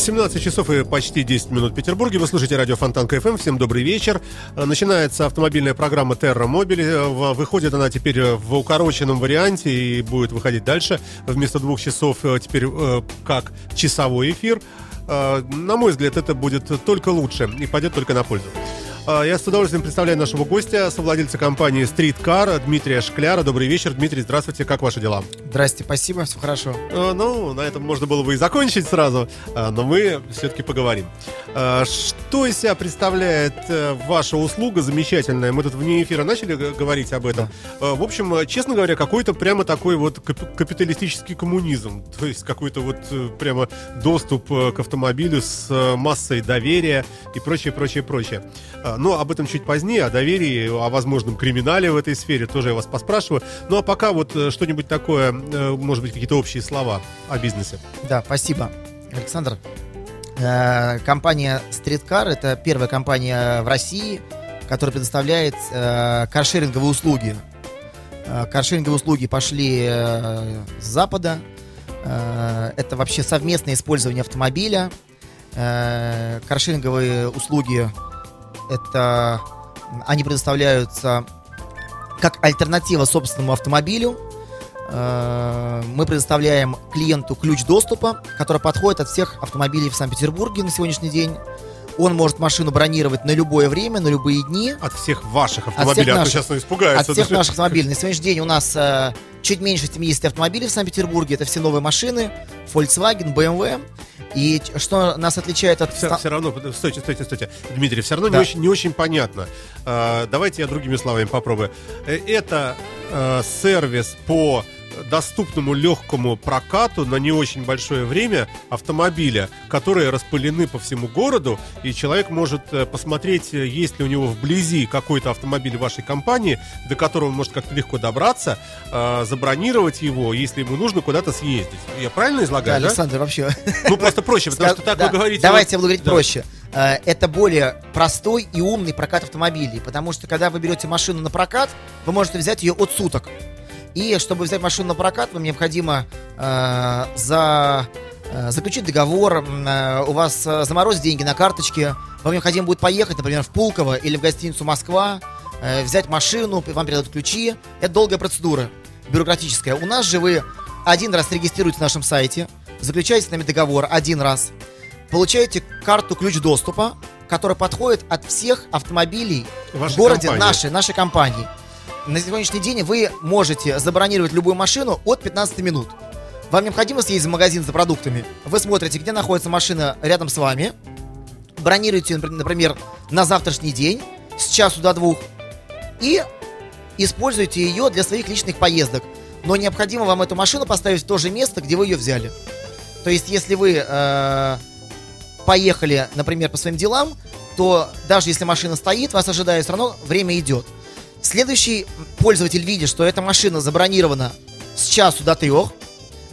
17 часов и почти 10 минут в Петербурге. Вы слушаете радио Фонтанка FM. Всем добрый вечер. Э, Начинается автомобильная программа Terra Mobile. Э, Выходит она теперь э, в укороченном варианте и будет выходить дальше. Вместо двух часов теперь как часовой эфир. На мой взгляд, это будет только лучше и пойдет только на пользу. Э, Я с удовольствием представляю нашего гостя, совладельца компании Street Car Дмитрия Шкляра. Добрый вечер, Дмитрий. Здравствуйте. Как ваши дела? Здрасте, спасибо, все хорошо. Э, Ну, на этом можно было бы и закончить сразу, э, но мы все-таки поговорим. Э, Что из себя представляет ваша услуга замечательная? Мы тут вне эфира начали говорить об этом. В общем, честно говоря, какой-то прямо такой вот кап- капиталистический коммунизм. То есть какой-то вот прямо доступ к автомобилю с массой доверия и прочее, прочее, прочее. Э, Но об этом чуть позднее, о доверии, о возможном криминале в этой сфере тоже я вас поспрашиваю. Ну а пока вот э, что-нибудь такое, э, может быть, какие-то общие слова о бизнесе. Да, спасибо, Александр. Э, Компания Streetcar это первая компания в России, которая предоставляет каршеринговые услуги. Каршеринговые услуги пошли с Запада. Это вообще совместное использование автомобиля. Каршеринговые услуги это они предоставляются как альтернатива собственному автомобилю. Э, Мы предоставляем клиенту ключ доступа, который подходит от всех автомобилей в Санкт-Петербурге на сегодняшний день. Он может машину бронировать на любое время, на любые дни. От всех ваших автомобилей, а то наших. сейчас он испугается. От всех Да. наших автомобилей. На сегодняшний день у нас э, чуть меньше 70 автомобилей в Санкт-Петербурге. Это все новые машины. Volkswagen, BMW. И что нас отличает от... Все, все равно, стойте, стойте, стойте. Дмитрий, все равно не, Да. очень, не очень понятно. Э, давайте я другими словами попробую. Э, Это э, сервис по доступному легкому прокату на не очень большое время автомобиля, которые распылены по всему городу, и человек может э, посмотреть, э, есть ли у него вблизи какой-то автомобиль вашей компании, до которого он может как-то легко добраться, э, забронировать его, если ему нужно куда-то съездить. Я правильно Да, излагаю, да? Александр, вообще... Ну, просто проще, потому что так Да, вы говорите... Давайте я буду говорить да. проще. Это более простой и умный прокат автомобилей, потому что когда вы берете машину на прокат, вы можете взять ее от суток. И чтобы взять машину на прокат, вам необходимо э, за, э, заключить договор, э, у вас э, заморозить деньги на карточке, вам необходимо будет поехать, например, в Пулково или в гостиницу Москва, взять машину, вам передадут ключи. Это долгая процедура, бюрократическая. У нас же вы один раз регистрируетесь на нашем сайте, заключаете с нами договор один раз, получаете карту ключ доступа, которая подходит от всех автомобилей Вашей в городе компании. нашей, нашей компании. На сегодняшний день вы можете забронировать любую машину от 15 минут. Вам необходимо съездить в магазин за продуктами. Вы смотрите, где находится машина рядом с вами. Бронируете, напр- например, на завтрашний день с часу до двух. И используете ее для своих личных поездок. Но необходимо вам эту машину поставить в то же место, где вы ее взяли. То есть, если вы э, поехали, например, по своим делам, то даже если машина стоит, вас ожидает, все равно время идет. Следующий пользователь видит, что эта машина забронирована с часу до трех,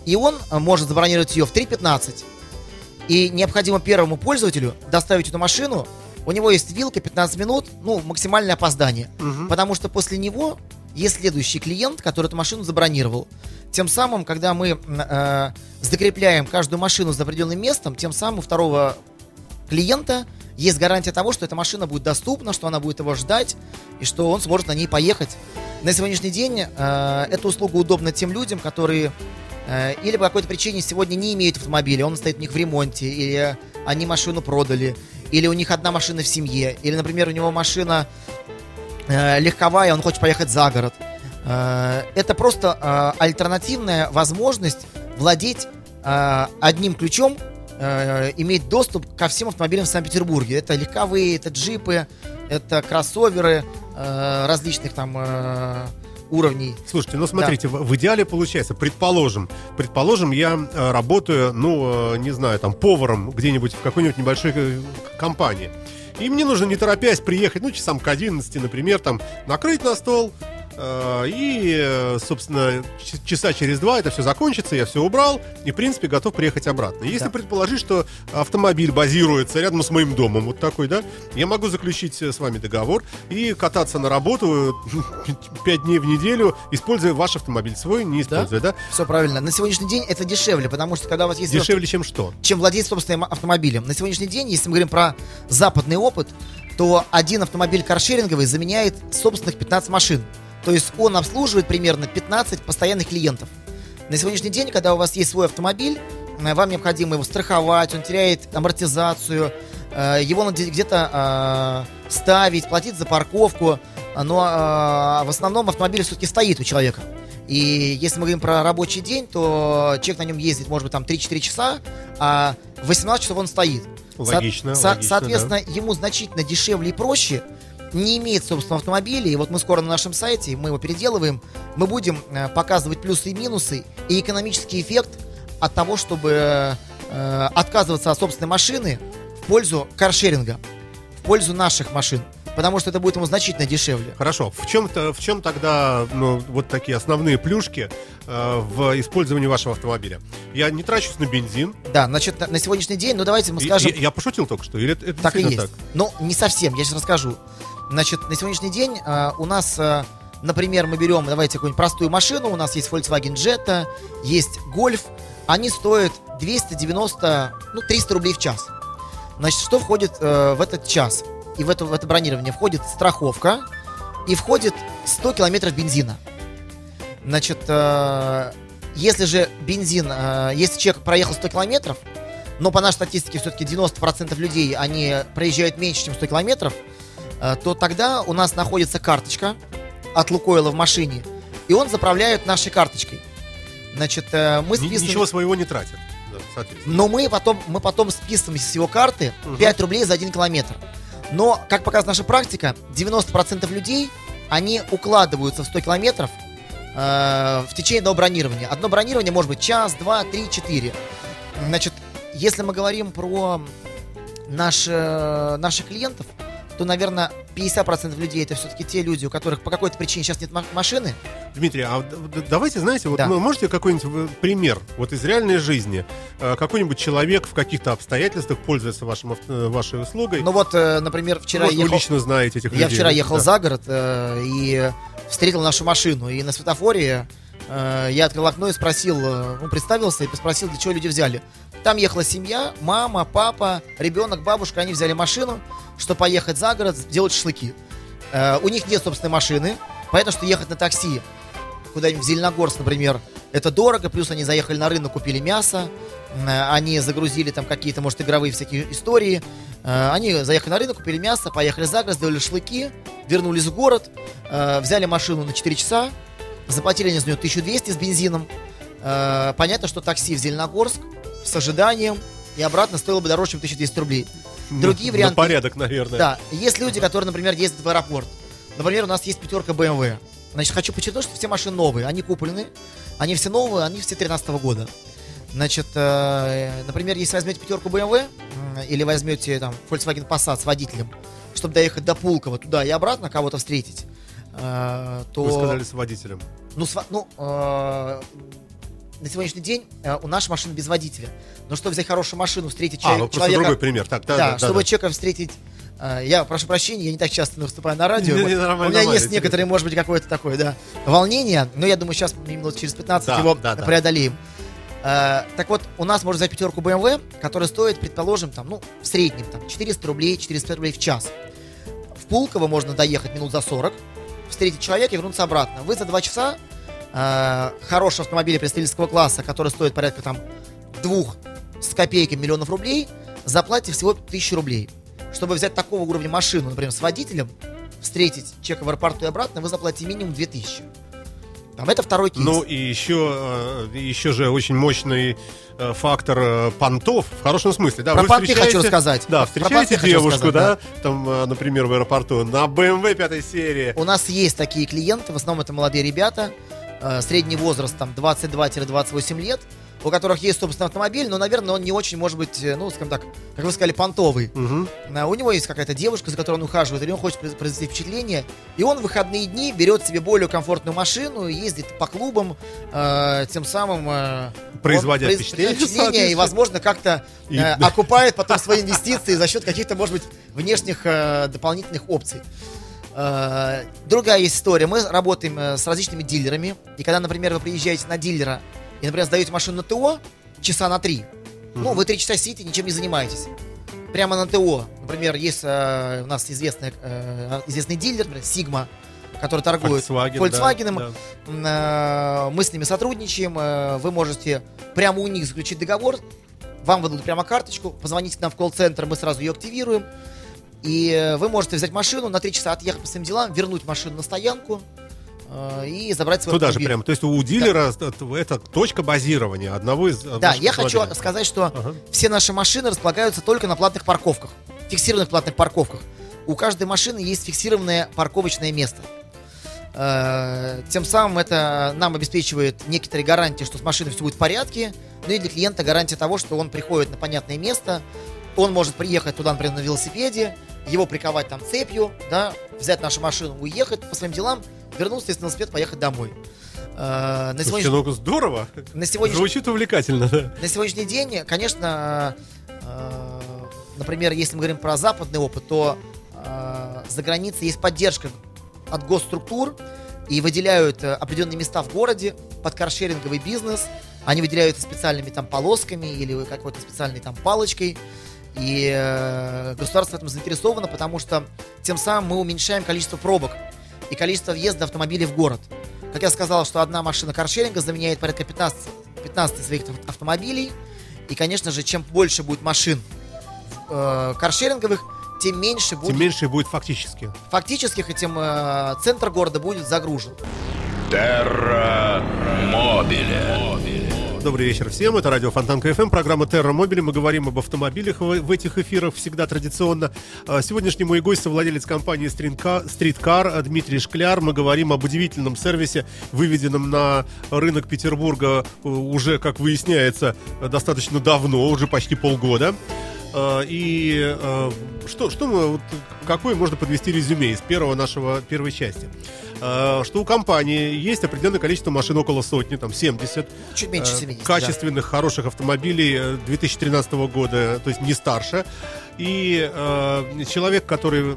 и он э, может забронировать ее в 3.15. И необходимо первому пользователю доставить эту машину. У него есть вилка 15 минут, ну, максимальное опоздание. Мгм. Потому что после него есть следующий клиент, который эту машину забронировал. Тем самым, когда мы э, закрепляем каждую машину за определенным местом, тем самым у второго клиента есть гарантия того, что эта машина будет доступна, что она будет его ждать и что он сможет на ней поехать. На сегодняшний день э, эта услуга удобна тем людям, которые э, или по какой-то причине сегодня не имеют автомобиля, он стоит у них в ремонте, или они машину продали, или у них одна машина в семье, или, например, у него машина э, легковая, он хочет поехать за город. Э, это просто э, альтернативная возможность владеть э, одним ключом, э, иметь доступ ко всем автомобилям в Санкт-Петербурге. Это легковые, это джипы, это кроссоверы э, различных там э, уровней. Слушайте, ну смотрите, в, в идеале получается, предположим, предположим, я э, работаю, ну, э, не знаю, там, поваром где-нибудь в какой-нибудь небольшой компании. И мне нужно, не торопясь, приехать, ну, часам к 11, например, там, накрыть на стол, и, э, собственно, часа через два это все закончится, я все убрал, и, в принципе, готов приехать обратно. Если Да. предположить, что автомобиль базируется рядом с моим домом, вот такой, да, я могу заключить э, с вами договор и кататься на работу 5 дней в неделю, используя ваш автомобиль, свой не используя, да? Все правильно. На сегодняшний день это дешевле, потому что когда у вас есть Дешевле, чем что? чем владеть собственным автомобилем. На сегодняшний день, если мы говорим про западный опыт, то один автомобиль каршеринговый заменяет собственных 15 машин. То есть он обслуживает примерно 15 постоянных клиентов. На сегодняшний день, когда у вас есть свой автомобиль, э, вам необходимо его страховать, он теряет амортизацию, э, его надо где-то э, ставить, платить за парковку, но э, в основном автомобиль все-таки стоит у человека. И если мы говорим про рабочий день, то человек на нем ездит, может быть, там 3-4 часа, а 18 часов он стоит. Логично, со- логично, соответственно, ему значительно дешевле и проще не иметь собственного автомобиля. И вот мы скоро на нашем сайте, мы его переделываем, мы будем э, показывать плюсы и минусы и экономический эффект от того, чтобы э, отказываться от собственной машины в пользу каршеринга, в пользу наших машин. Потому что это будет ему значительно дешевле. Хорошо. В чем-то, в чем тогда ну, вот такие основные плюшки э, в использовании вашего автомобиля? Я не трачусь на бензин. Да, значит, на, на сегодняшний день, ну давайте мы скажем... Я, я пошутил только что, или это, это Так и есть. так? Но не совсем, я сейчас расскажу. Значит, на сегодняшний день э, у нас, э, например, мы берем, давайте какую-нибудь простую машину, у нас есть Volkswagen Jetta, есть Golf, они стоят 290, ну, 300 рублей в час. Значит, что входит э, в этот час? И в это, в это бронирование входит страховка и входит 100 километров бензина. Значит, э, если же бензин, э, если человек проехал 100 километров, но по нашей статистике все-таки 90% людей, они проезжают меньше, чем 100 километров, то тогда у нас находится карточка от Лукойла в машине, и он заправляет нашей карточкой. Значит, э, мы Ни- списываем... Ничего своего не тратят. Да. Но мы потом, мы потом списываем с его карты 5 рублей за 1 километр. Но, как показывает наша практика, 90% людей, они укладываются в 100 километров э, в течение одного бронирования. Одно бронирование может быть час, два, три, четыре. Значит, если мы говорим про наши, наших клиентов, то, наверное, 50% людей это все-таки те люди, у которых по какой-то причине сейчас нет ма- машины. Дмитрий, а давайте, знаете, вот Да. ну, можете какой-нибудь э, пример вот из реальной жизни? Э, Какой-нибудь человек в каких-то обстоятельствах пользуется вашим, э, вашей услугой? Ну вот, например, вчера Может, вы ехал... лично знаете этих Я людей. вчера ехал Да. за город э, и встретил нашу машину. И на светофоре я открыл окно и спросил, ну, представился и спросил, для чего люди взяли. Там ехала семья, мама, папа, ребенок, бабушка. Они взяли машину, чтобы поехать за город, сделать шашлыки. Э, у них нет собственной машины, поэтому что ехать на такси куда-нибудь в Зеленогорск, например, это дорого, плюс они заехали на рынок, купили мясо, э, они загрузили там какие-то, может, игровые всякие истории, Э, они заехали на рынок, купили мясо, поехали за город, сделали шашлыки, вернулись в город, э, взяли машину на 4 часа, заплатили они за нее 1200 с бензином. Понятно, что такси в Зеленогорск с ожиданием и обратно стоило бы дороже, чем 1200 рублей. Другие На варианты... порядок, наверное. Да, есть люди, которые, например, ездят в аэропорт. Например, у нас есть пятерка BMW. Значит, хочу подчеркнуть, что все машины новые, они куплены, они все новые, они все 13 года. Значит, э, например, если возьмете пятерку BMW м, или возьмете там Volkswagen Passat с водителем, чтобы доехать до Пулково туда и обратно кого-то встретить, э, то... Вы сказали с водителем. Ну, сва- ну, э, на сегодняшний день э, у нашей машины без водителя. Но чтобы взять хорошую машину, встретить А, человек- ну просто человека... другой пример. Так, да, Да, да, чтобы да. человека встретить. э, Я прошу прощения, я не так часто выступаю на радио. Не, вот не, У нормально, меня есть нормально, некоторые, может быть, какое-то такое, да, волнение, но я думаю, сейчас минут через 15 Да, его да, да. преодолеем. Э, Так вот, у нас можно взять пятерку BMW, которая стоит, предположим, там, ну, в среднем, там, 400 рублей, 405 рублей в час. В Пулково можно доехать минут за 40, встретить человека и вернуться обратно. Вы за 2 часа э, хорошего автомобиля представительского класса, который стоит порядка там двух с копейками миллионов рублей, заплатите всего 1000 рублей. Чтобы взять такого уровня машину, например, с водителем, встретить человека в аэропорту и обратно, вы заплатите минимум 2000. Там это второй кейс. Ну и еще, э, еще же очень мощный э, фактор э, понтов, в хорошем смысле, да. Про вы понты хочу рассказать. Да, встречаете девушку, рассказать, да, там, например, в аэропорту на BMW пятой серии. У нас есть такие клиенты, в основном это молодые ребята, средний возраст там 22-28 лет, у которых есть собственный автомобиль, но, наверное, он не очень, может быть, э, ну, скажем так, как вы сказали, понтовый. А, У него есть какая-то девушка, за которой он ухаживает, или он хочет произ- произвести впечатление. И он в выходные дни берет себе более комфортную машину, и ездит по клубам, э, тем самым... э, Производя он произ- впечатление, и, возможно, как-то И- э, окупает потом свои инвестиции за счет каких-то, может быть, внешних э, дополнительных опций. Э, Другая есть история. Мы работаем э, с различными дилерами. И когда, например, вы приезжаете на дилера и, например, сдаете машину на ТО часа на три, ну, вы три часа сидите, ничем не занимаетесь. Прямо на ТО. Например, есть э, у нас известный, э, известный дилер, например, Sigma, который торгует Volkswagen, Volkswagen. да, да. Э, Мы с ними сотрудничаем. Вы можете прямо у них заключить договор. Вам выдадут прямо карточку. Позвоните к нам в колл-центр, мы сразу ее активируем. И э, вы можете взять машину, на три часа отъехать по своим делам, вернуть машину на стоянку э, и забрать свой Туда же автомобиль. прям. То есть у дилера это- это точка базирования одного из Да, я хочу сказать, что Ага. все наши машины располагаются только на платных парковках, фиксированных платных парковках. У каждой машины есть фиксированное парковочное место. Э, Тем самым это нам обеспечивает некоторые гарантии, что с машиной все будет в порядке, ну и для клиента гарантия того, что он приходит на понятное место, он может приехать туда, например, на велосипеде, его приковать там цепью, да, взять нашу машину, уехать по своим делам, вернуться, если на велосипед, поехать домой. Э, На Слушайте, сегодняшний, ну здорово. на сегодняшний Звучит увлекательно, да. на сегодняшний день, конечно, э, например, если мы говорим про западный опыт, то э, за границей есть поддержка от госструктур и выделяют э, определенные места в городе под каршеринговый бизнес. Они выделяют специальными там полосками или какой-то специальной там палочкой. И э, государство в этом заинтересовано, потому что тем самым мы уменьшаем количество пробок и количество въезда автомобилей в город. Как я сказал, что одна машина каршеринга заменяет порядка 15, 15 своих ав- автомобилей. И, конечно же, чем больше будет машин э, каршеринговых, тем меньше будет Тем меньше будет фактически. фактических, и тем э, центр города будет загружен. Терра Мобиле. Добрый вечер всем, это радио Фонтанка ФМ, программа Терра Мобили. Мы говорим об автомобилях в, этих эфирах всегда традиционно. А, Сегодняшний мой гость, совладелец компании Стриткар Дмитрий Шкляр. Мы говорим об удивительном сервисе, выведенном на рынок Петербурга э, уже, как выясняется, достаточно давно, уже почти полгода. А, И э, что, что мы, вот, какое можно подвести резюме из первого нашего первой части? А, Что у компании есть определенное количество машин, около сотни, там 70, Чуть меньше э, 70. да. качественных, хороших автомобилей э, 2013 года, то есть не старше. И э, человек, который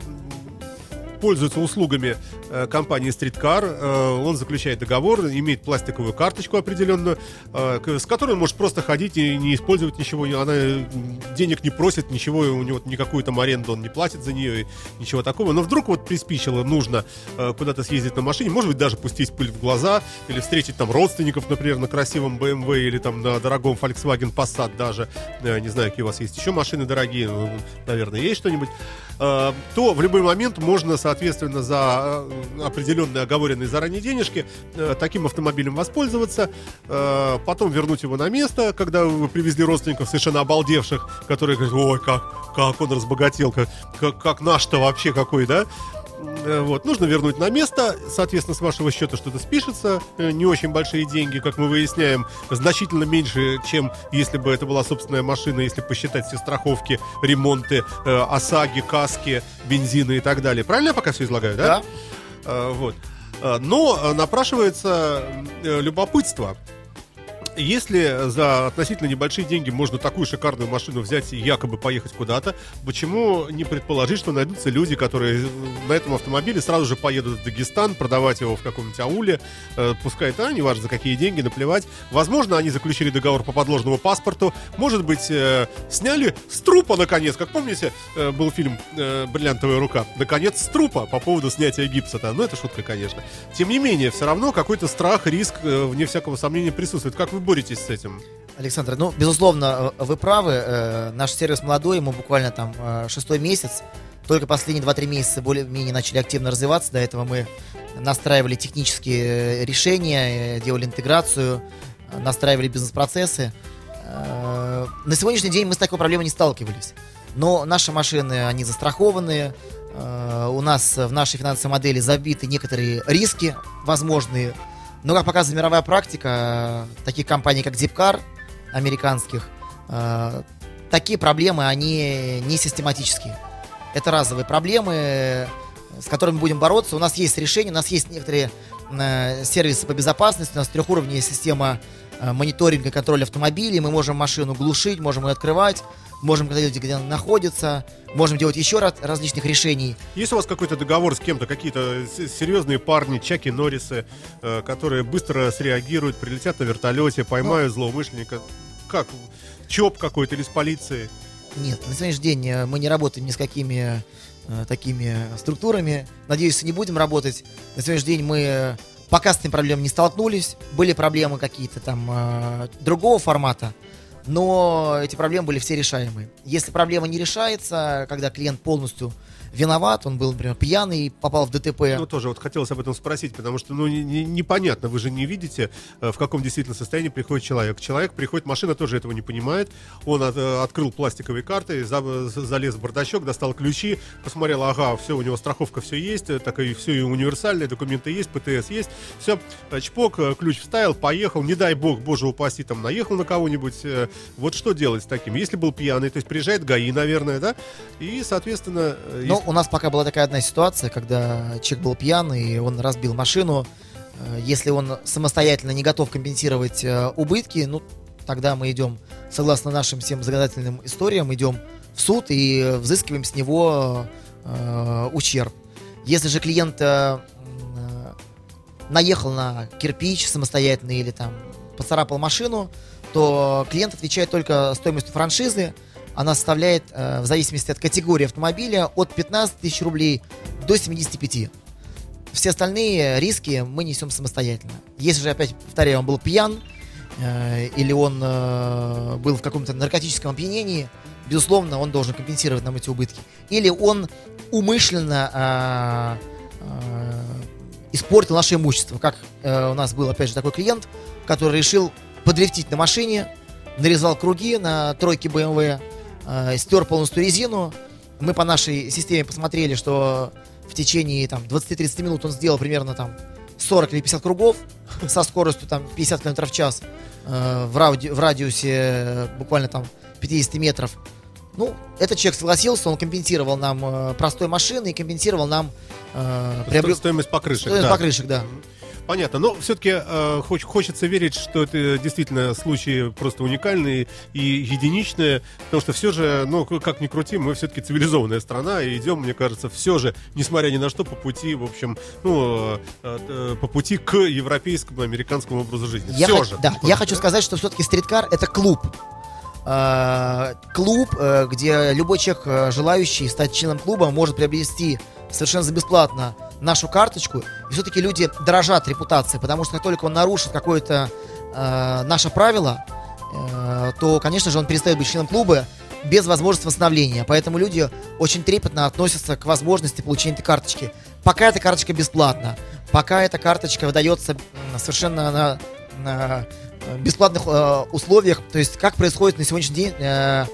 пользуется услугами э, компании Streetcar, э, он заключает договор, имеет пластиковую карточку определенную, э, с которой он может просто ходить и не использовать ничего, она денег не просит, ничего, у него никакую там аренду он не платит за нее, ничего такого. Но вдруг вот приспичило, нужно э, куда-то съездить на машине, может быть, даже пустить пыль в глаза, или встретить там родственников, например, на красивом BMW или там на дорогом Volkswagen Passat даже, Э, не знаю, какие у вас есть еще машины дорогие, наверное, есть что-нибудь, э, то в любой момент можно, соответственно, за э, определенные оговоренные заранее денежки э, таким автомобилем воспользоваться, э, потом вернуть его на место, когда вы привезли родственников совершенно обалдевших, которые говорят, ой, как, как он разбогател, как, как, как наш-то вообще какой, да? Э, Вот, нужно вернуть на место, соответственно, с вашего счета что-то спишется, э, не очень большие деньги, как мы выясняем, значительно меньше, чем если бы это была собственная машина, если посчитать все страховки, ремонты, э, ОСАГИ, каски, бензины и так далее. Правильно я пока все излагаю, да? Да. Вот. Но напрашивается любопытство. Если за относительно небольшие деньги можно такую шикарную машину взять и якобы поехать куда-то, почему не предположить, что найдутся люди, которые на этом автомобиле сразу же поедут в Дагестан, продавать его в каком-нибудь ауле, э, пускай это, неважно за какие деньги, наплевать. Возможно, они заключили договор по подложному паспорту, может быть, э, сняли с трупа, наконец, как помните, э, был фильм э, «Бриллиантовая рука», наконец, с трупа по поводу снятия гипса-то, ну это шутка, конечно. Тем не менее, все равно какой-то страх, риск, э, вне всякого сомнения, присутствует. Как вы боретесь с этим? Александр, ну, безусловно, э, вы правы. э, Наш сервис молодой, ему буквально там э, шестой месяц. Только последние 2-3 месяца более-менее начали активно развиваться. До этого мы настраивали технические решения, делали интеграцию, настраивали бизнес-процессы. На сегодняшний день мы с такой проблемой не сталкивались. Но наши машины, они застрахованные. Э, У нас в нашей финансовой модели забиты некоторые риски возможные. Но, как показывает мировая практика, таких компаний, как Zipcar, американских, э, такие проблемы, они не систематические. Это разовые проблемы, с которыми будем бороться. У нас есть решения, у нас есть некоторые э, сервисы по безопасности, у нас трехуровневая система э, мониторинга и контроля автомобилей, мы можем машину глушить, можем ее открывать, можем контролировать, где она находится, можем делать еще раз, различных решений. Есть у вас какой-то договор с кем-то, какие-то серьезные парни, Чаки Норрисы, э, которые быстро среагируют, прилетят на вертолете, поймают злоумышленника? Как? ЧОП какой-то или с полицией? Нет, на сегодняшний день э, мы не работаем ни с какими э, такими структурами. Надеюсь, не будем работать. На сегодняшний день мы э, пока с этими проблемами не столкнулись. Были проблемы какие-то там э, другого формата, но эти проблемы были все решаемые. Если проблема не решается, когда клиент полностью виноват, он был, например, пьяный, попал в ДТП. Ну, тоже вот хотелось об этом спросить, потому что, ну, не- не- непонятно, вы же не видите, э, в каком действительно состоянии приходит человек. Человек приходит, машина тоже этого не понимает. Он от- э, открыл пластиковые карты, за- залез в бардачок, достал ключи, посмотрел, ага, все, у него страховка все есть, э, так и все и универсальные документы есть, ПТС есть, все, чпок, ключ вставил, поехал, не дай бог, боже упаси, там, наехал на кого-нибудь. Вот что делать с таким? Если был пьяный, то есть приезжает ГАИ, наверное, да? И, соответственно... э, У нас пока была такая одна ситуация, когда человек был пьяный, и он разбил машину. Э, Если он самостоятельно не готов компенсировать э, убытки, ну, тогда мы идем, согласно нашим всем законодательным историям, идем в суд и взыскиваем с него э, ущерб. Если же клиент э, э, наехал на кирпич самостоятельно или там поцарапал машину, то клиент отвечает только стоимостью франшизы. Она составляет, э, в зависимости от категории автомобиля, от 15 тысяч рублей до 75. Все остальные риски мы несем самостоятельно. Если же, опять повторяю, он был пьян, э, или он э, был в каком-то наркотическом опьянении, безусловно, он должен компенсировать нам эти убытки. Или он умышленно испортил наше имущество. Как у нас был, опять же, такой клиент, который решил подрифтить на машине, нарезал круги на тройке BMW, э, стер полностью резину. Мы по нашей системе посмотрели, что в течение там, 20-30 минут он сделал примерно там 40 или 50 кругов со скоростью там 50 км в час э, в, рауди- в радиусе э, буквально там 50 метров. Ну, этот человек согласился, он компенсировал нам э, простой машины и компенсировал нам э, приобрел- Стоимость покрышек, стоимость да. покрышек, да. Понятно, но все-таки хочется верить, что это действительно случаи просто уникальные и единичные, потому что все же, ну, как ни крути, мы все-таки цивилизованная страна, и идем, мне кажется, все же, несмотря ни на что, по пути, в общем, ну, э, э, по пути к европейскому, американскому образу жизни. Я, все хот- же. да, я хочу сказать, что все-таки стриткар это клуб. Э, клуб, э, где любой человек, э, желающий стать членом клуба, может приобрести совершенно за бесплатно нашу карточку. И все-таки люди дорожат репутацией, потому что как только он нарушит какое-то э, наше правило, э, то, конечно же, он перестает быть членом клуба без возможности восстановления. Поэтому люди очень трепетно относятся к возможности получения этой карточки. Пока эта карточка бесплатна, пока эта карточка выдается совершенно на, на, э, бесплатных э, условиях, то есть как происходит на сегодняшний день. э,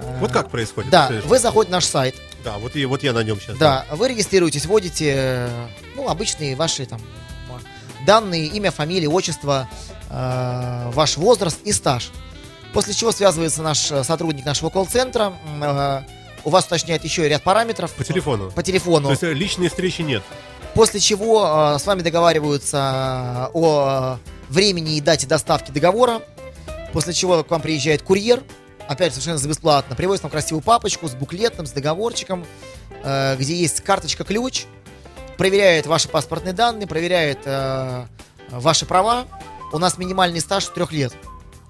э, Вот как происходит? Да, вы заходите на наш сайт, Да, вот, и, вот я на нем сейчас. да, вы регистрируетесь, вводите, э, ну, обычные ваши там данные, имя, фамилия, отчество, э, ваш возраст и стаж. После чего связывается наш э, сотрудник нашего колл-центра, э, у вас уточняет еще ряд параметров. По телефону. По телефону. То есть э, личной встречи нет. После чего э, с вами договариваются о времени и дате доставки договора. После чего к вам приезжает курьер, опять совершенно за бесплатно, привозит вам красивую папочку с буклетом, с договорчиком, э, где есть карточка-ключ, проверяет ваши паспортные данные, проверяет э, ваши права. У нас минимальный стаж трех лет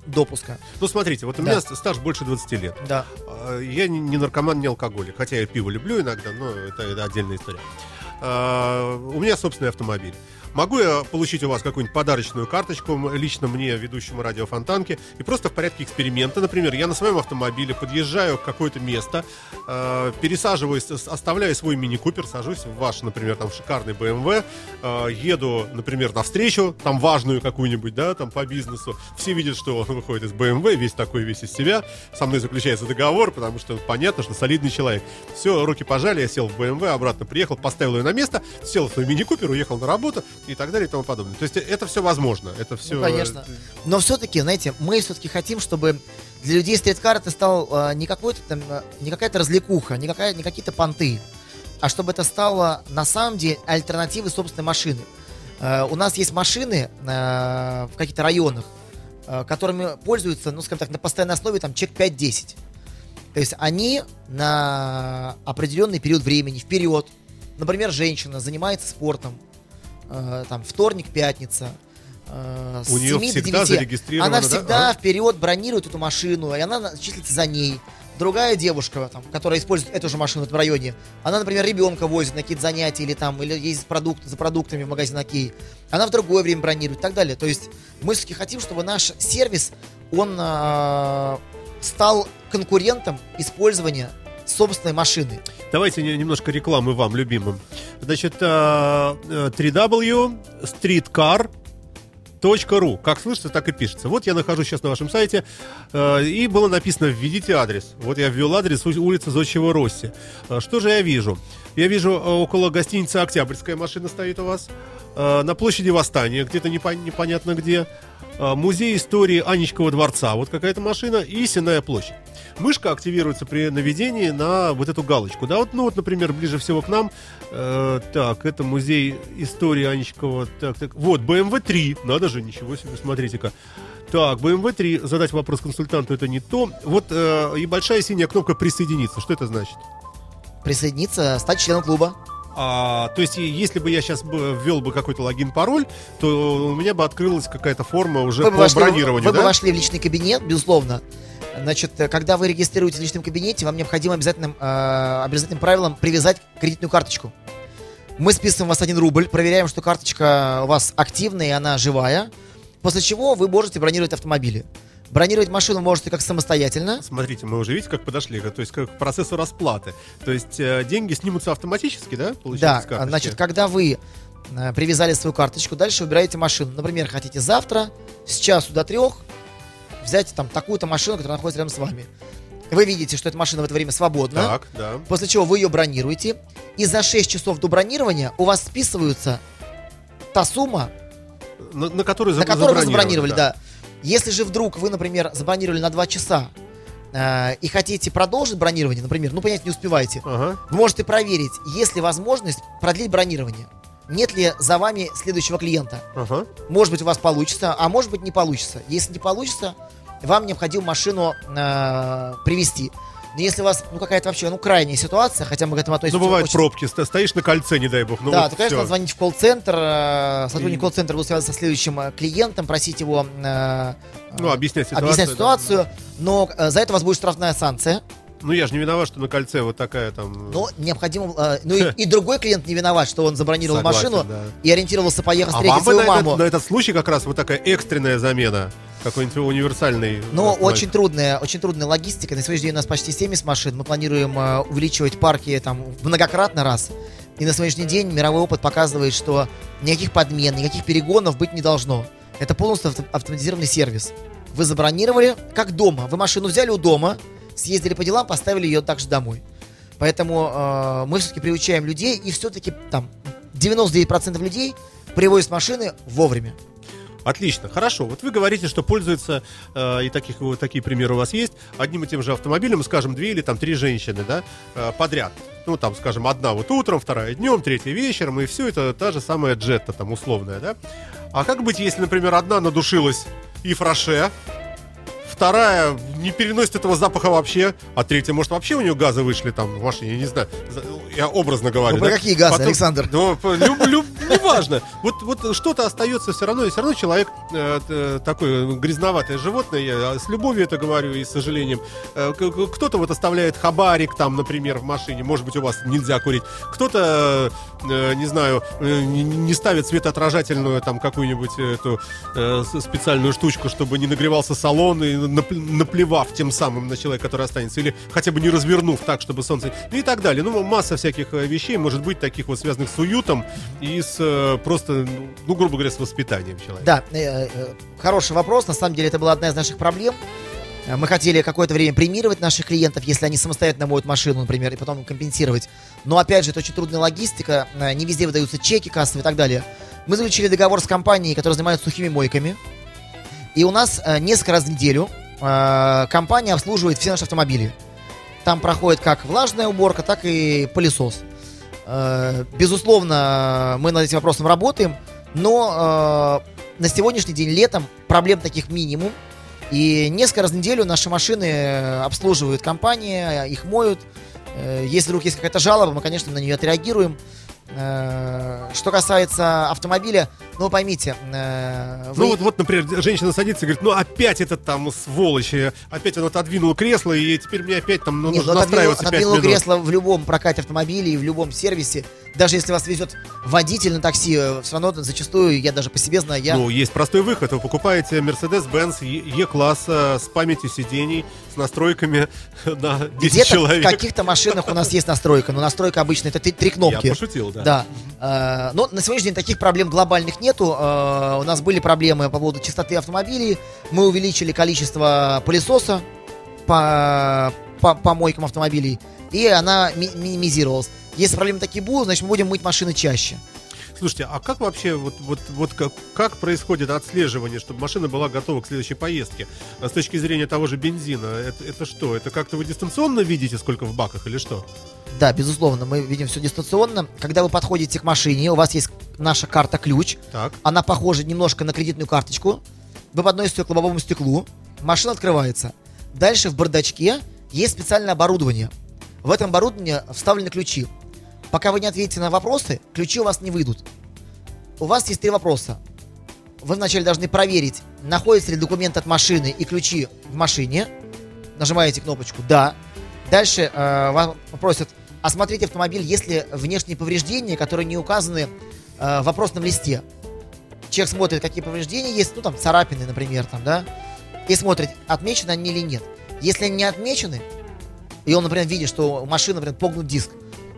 допуска. Ну, смотрите, вот у Да. меня стаж больше 20 лет. Да. А, Я не, не наркоман, не алкоголик. Хотя я пиво люблю иногда, но это, это отдельная история. А, У меня собственный автомобиль. Могу я получить у вас какую-нибудь подарочную карточку лично мне, ведущему радио Фонтанки, и просто в порядке эксперимента, например, я на своем автомобиле подъезжаю в какое-то место, э, пересаживаюсь, оставляю свой мини-купер, сажусь в ваш, например, там шикарный BMW, э, еду, например, навстречу, там важную какую-нибудь, да, там по бизнесу. Все видят, что он выходит из BMW, весь такой, весь из себя. Со мной заключается договор, потому что понятно, что солидный человек. Все, руки пожали, я сел в BMW, обратно приехал, поставил ее на место, сел в свой мини-купер, уехал на работу. И так далее и тому подобное. То есть это все возможно. Это все. Ну, конечно. Но все-таки, знаете, мы все-таки хотим, чтобы для людей стрит-кар это стал э, не какой-то там, э, не какая-то развлекуха, не, какая, не какие-то понты, а чтобы это стало на самом деле альтернативой собственной машины. Э, у нас есть машины э, в каких-то районах, э, которыми пользуются, ну, скажем так, на постоянной основе там чек 5-10. То есть они на определенный период времени, вперед, например, женщина занимается спортом, э, там, вторник, пятница, э, У нее 7 до всегда 9. зарегистрировано, Она да? всегда А. вперед бронирует эту машину, и она на- числится за ней. Другая девушка, там, которая использует эту же машину в этом районе, она, например, ребенка возит на какие-то занятия или там, или ездит продукт, за продуктами в магазин Окей. Она в другое время бронирует и так далее. То есть мы все-таки хотим, чтобы наш сервис, он э, стал конкурентом использования собственной машины. Давайте не- немножко рекламы вам, любимым. Значит, э, э, 3W streetcar .ру. Как слышится, так и пишется. Вот я нахожусь сейчас на вашем сайте, э, и было написано «Введите адрес». Вот я ввел адрес улица Зодчего Росси. Что же я вижу? Я вижу около гостиницы «Октябрьская» машина стоит у вас. Э, На площади Восстания, где-то непон- непонятно где. Э, Музей истории Анечкова дворца. Вот какая-то машина. И Сенная площадь. Мышка активируется при наведении на вот эту галочку. Да, вот, ну вот, например, ближе всего к нам. э, так, это музей истории Анечкова. Так, так. Вот, BMW 3. Надо же, ничего себе, смотрите-ка. Так, BMW 3. Задать вопрос консультанту это не то. Вот э, и большая синяя кнопка присоединиться. Что это значит? Присоединиться, стать членом клуба. А, то есть, если бы я сейчас ввел бы какой-то логин-пароль, то у меня бы открылась какая-то форма уже Вы по вошли, бронированию, вы да? бы вошли в личный кабинет, безусловно. Значит, э, когда вы регистрируете в личном кабинете, вам необходимо обязательным, э, обязательным правилом привязать кредитную карточку. Мы списываем вас один рубль, проверяем, что карточка у вас активная и она живая. После чего вы можете бронировать автомобили. Бронировать машину можете как самостоятельно. Смотрите, мы уже видите, как подошли, то есть как к процессу расплаты. То есть э, деньги снимутся автоматически, да? Да, Получается, значит, когда вы э, привязали свою карточку, дальше выбираете машину. Например, хотите завтра с часу до трех взять там такую-то машину, которая находится рядом с вами. Вы видите, что эта машина в это время свободна. Так, да. После чего вы ее бронируете. И за 6 часов до бронирования у вас списывается та сумма, На, на которую, на которую вы забронировали, забронировали, да. Если же вдруг вы, например, забронировали на 2 часа э, и хотите продолжить бронирование, например, ну, понять, не успеваете, Ага. вы можете проверить, есть ли возможность продлить бронирование. Нет ли за вами следующего клиента? Ага. Может быть, у вас получится, а может быть, не получится. Если не получится, вам необходимо машину э, привезти. Но если у вас ну, какая-то вообще ну, крайняя ситуация, хотя мы к этому относимся Ну, бывают очень- пробки, стоишь на кольце, не дай бог. Ну, да, вот то, конечно, надо звонить в колл-центр, э, сотрудник колл-центра будет связываться со следующим э, клиентом, просить его э, Ну, объяснять ситуацию. объяснять да. ситуацию, но э, за это у вас будет штрафная санкция. Ну, я же не виноват, что на кольце вот такая там... Но необходимо... э, ну и, и другой клиент не виноват, что он забронировал Согласен, машину да. и ориентировался поехать а встретить вам бы свою на маму. этот, на этот случай как раз вот такая экстренная замена. Какой-нибудь универсальный... Но автомобиль. очень трудная, очень трудная логистика. На сегодняшний день у нас почти 70 машин. Мы планируем э, увеличивать парки там многократно раз. И на сегодняшний день мировой опыт показывает, что никаких подмен, никаких перегонов быть не должно. Это полностью авто- автоматизированный сервис. Вы забронировали, как дома. Вы машину взяли у дома, съездили по делам, поставили ее также домой. Поэтому э, мы все-таки приучаем людей, и все-таки там 99% людей привозят машины вовремя. Отлично, хорошо. Вот вы говорите, что пользуются, э, и таких, вот такие примеры у вас есть, одним и тем же автомобилем, скажем, две или там три женщины, да, э, подряд. Ну, там, скажем, одна вот утром, вторая днем, третья вечером, и все это та же самая джетта там условная, да. А как быть, если, например, одна надушилась и фраше, вторая не переносит этого запаха вообще, а третья, может, вообще у нее газы вышли там в машине, я не знаю, я образно говорю. Ну, про да? какие газы, Александр? Ну, по- люб- люб- неважно. Вот, вот что-то остается все равно, и все равно человек э, т- такое грязноватое животное, я с любовью это говорю и с сожалением. Э, кто-то вот оставляет хабарик там, например, в машине, может быть, у вас нельзя курить. Кто-то, э, не знаю, э, не, не ставит светоотражательную там какую-нибудь эту э, специальную штучку, чтобы не нагревался салон, и нап- наплевав тем самым на человека, который останется, или хотя бы не развернув так, чтобы солнце... И так далее. Ну, масса всяких э, вещей, может быть, таких вот связанных с уютом и с э, просто, ну, грубо говоря, с воспитанием человека. Да, э, э, хороший вопрос. На самом деле это была одна из наших проблем. Э, Мы хотели какое-то время премировать наших клиентов, если они самостоятельно моют машину, например, и потом компенсировать. Но опять же, это очень трудная логистика. Не везде выдаются чеки кассовые и так далее. Мы заключили договор с компанией, которая занимается сухими мойками. И у нас несколько раз в неделю компания обслуживает все наши автомобили. Там проходит как влажная уборка, так и пылесос. Э, безусловно, мы над этим вопросом работаем, но э, на сегодняшний день летом проблем таких минимум. И несколько раз в неделю наши машины обслуживают компания, их моют. Э, если вдруг есть какая-то жалоба, мы, конечно, на нее отреагируем. Что касается автомобиля, ну поймите, э, вы- Ну вот, вот, например, женщина садится и говорит, ну опять этот там сволочь, э, опять он отодвинул кресло, и теперь мне опять там ну, Нет, нужно ну, отодвинул, настраиваться 5 отодвинул минут. кресло в любом прокате автомобилей и в любом сервисе. Даже если вас везет водитель на такси, все равно зачастую, я даже по себе знаю, я... Ну, есть простой выход. Вы покупаете Mercedes-Benz E-класса с памятью сидений, с настройками на 10 Где-то в человек. каких-то машинах у нас есть настройка, но настройка обычно это три, три кнопки. Я пошутил, да. Да. Э, Но на сегодняшний день таких проблем глобальных нету. Э, У нас были проблемы по поводу чистоты автомобилей. Мы увеличили количество пылесоса по, по, по мойкам автомобилей, и она ми- минимизировалась. Если проблемы такие будут, значит мы будем мыть машины чаще. Слушайте, а как вообще, вот, вот, вот как, как происходит отслеживание, чтобы машина была готова к следующей поездке? А С точки зрения того же бензина, это, это что? Это как-то вы дистанционно видите, сколько в баках или что? Да, безусловно, мы видим все дистанционно. Когда вы подходите к машине, у вас есть наша карта-ключ. Так. Она похожа немножко на кредитную карточку. Вы подносите ее к лобовому стеклу, машина открывается. Дальше в бардачке есть специальное оборудование. В этом оборудовании вставлены ключи. Пока вы не ответите на вопросы, ключи у вас не выйдут. У вас есть три вопроса. Вы вначале должны проверить, находится ли документ от машины и ключи в машине. Нажимаете кнопочку «Да». Дальше э, вас попросят осмотреть автомобиль, есть ли внешние повреждения, которые не указаны э, вопросном листе. Человек смотрит, какие повреждения есть, ну там царапины, например, там, да, и смотрит, отмечены они или нет. Если они не отмечены, и он, например, видит, что у машины, например, погнут диск,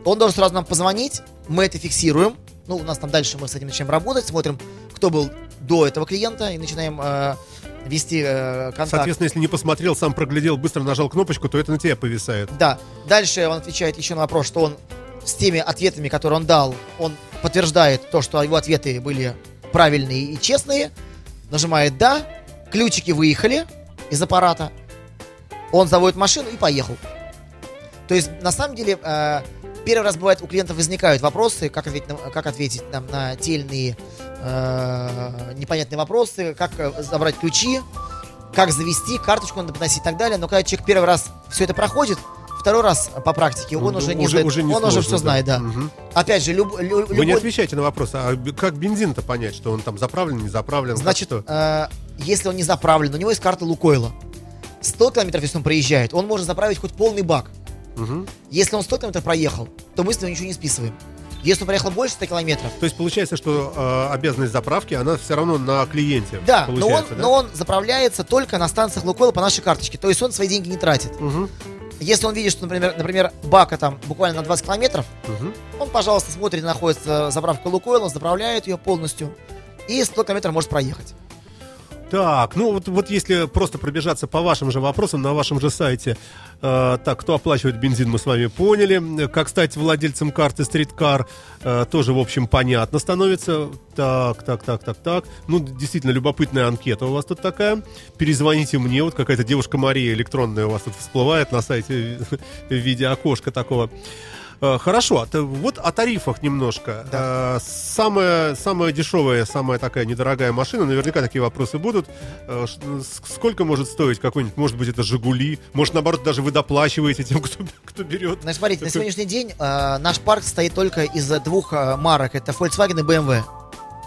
он должен сразу нам позвонить, мы это фиксируем, ну, у нас там дальше мы с этим начинаем работать, смотрим, кто был до этого клиента, и начинаем э, вести э, контакт. Соответственно, если не посмотрел, сам проглядел, быстро нажал кнопочку, то это на тебя повисает. Да. Дальше он отвечает еще на вопрос, что он с теми ответами, которые он дал, он подтверждает то, что его ответы были правильные и честные. Нажимает «Да». Ключики выехали из аппарата. Он заводит машину и поехал. То есть, на самом деле, э, первый раз бывает у клиентов возникают вопросы, как ответить, как ответить там, на те или иные э, непонятные вопросы, как э, забрать ключи, как завести, карточку надо подносить и так далее. Но когда человек первый раз все это проходит, второй раз по практике он Ну, уже не уже- знает, уже не он уже сложно, все да. знает, да. Мгм. Опять же, люб- лю- Вы не любой- отвечаете на вопрос, а как бензин-то понять, что он там заправлен, не заправлен? Значит, что? э, если он не заправлен, у него есть карта Лукойла. 100 километров, если он проезжает, он может заправить хоть полный бак. Мгм. Если он 100 километров проехал, то мы с него ничего не списываем. Если он проехал больше 100 километров, То есть получается, что э, обязанность заправки, она все равно на клиенте. да, но он, да? но он заправляется только на станциях Лукойла по нашей карточке. То есть он свои деньги не тратит. Мгм, Если он видит, что, например, например бака там буквально на 20 километров, мгм. он, пожалуйста, смотрит, находится заправка Лукойла, он заправляет ее полностью, и 100 километров может проехать. Так, ну вот, вот если просто пробежаться по вашим же вопросам на вашем же сайте, э, так, кто оплачивает бензин, мы с вами поняли. Как стать владельцем карты Streetcar, э, тоже, в общем, понятно становится. Так, так, так, так, так. Ну, действительно, любопытная анкета у вас тут такая. Перезвоните мне, вот какая-то девушка Мария электронная у вас тут всплывает на сайте в виде окошка такого. Э, Хорошо, а вот о тарифах немножко. Э, Самая, самая дешевая, самая такая недорогая машина, наверняка такие вопросы будут. Э, Сколько может стоить какой-нибудь, может быть, это Жигули? Может, наоборот, даже вы доплачиваете тем, кто, кто берет? Значит, смотрите, на сегодняшний день э, наш парк состоит только из двух э, марок. Это Volkswagen и BMW.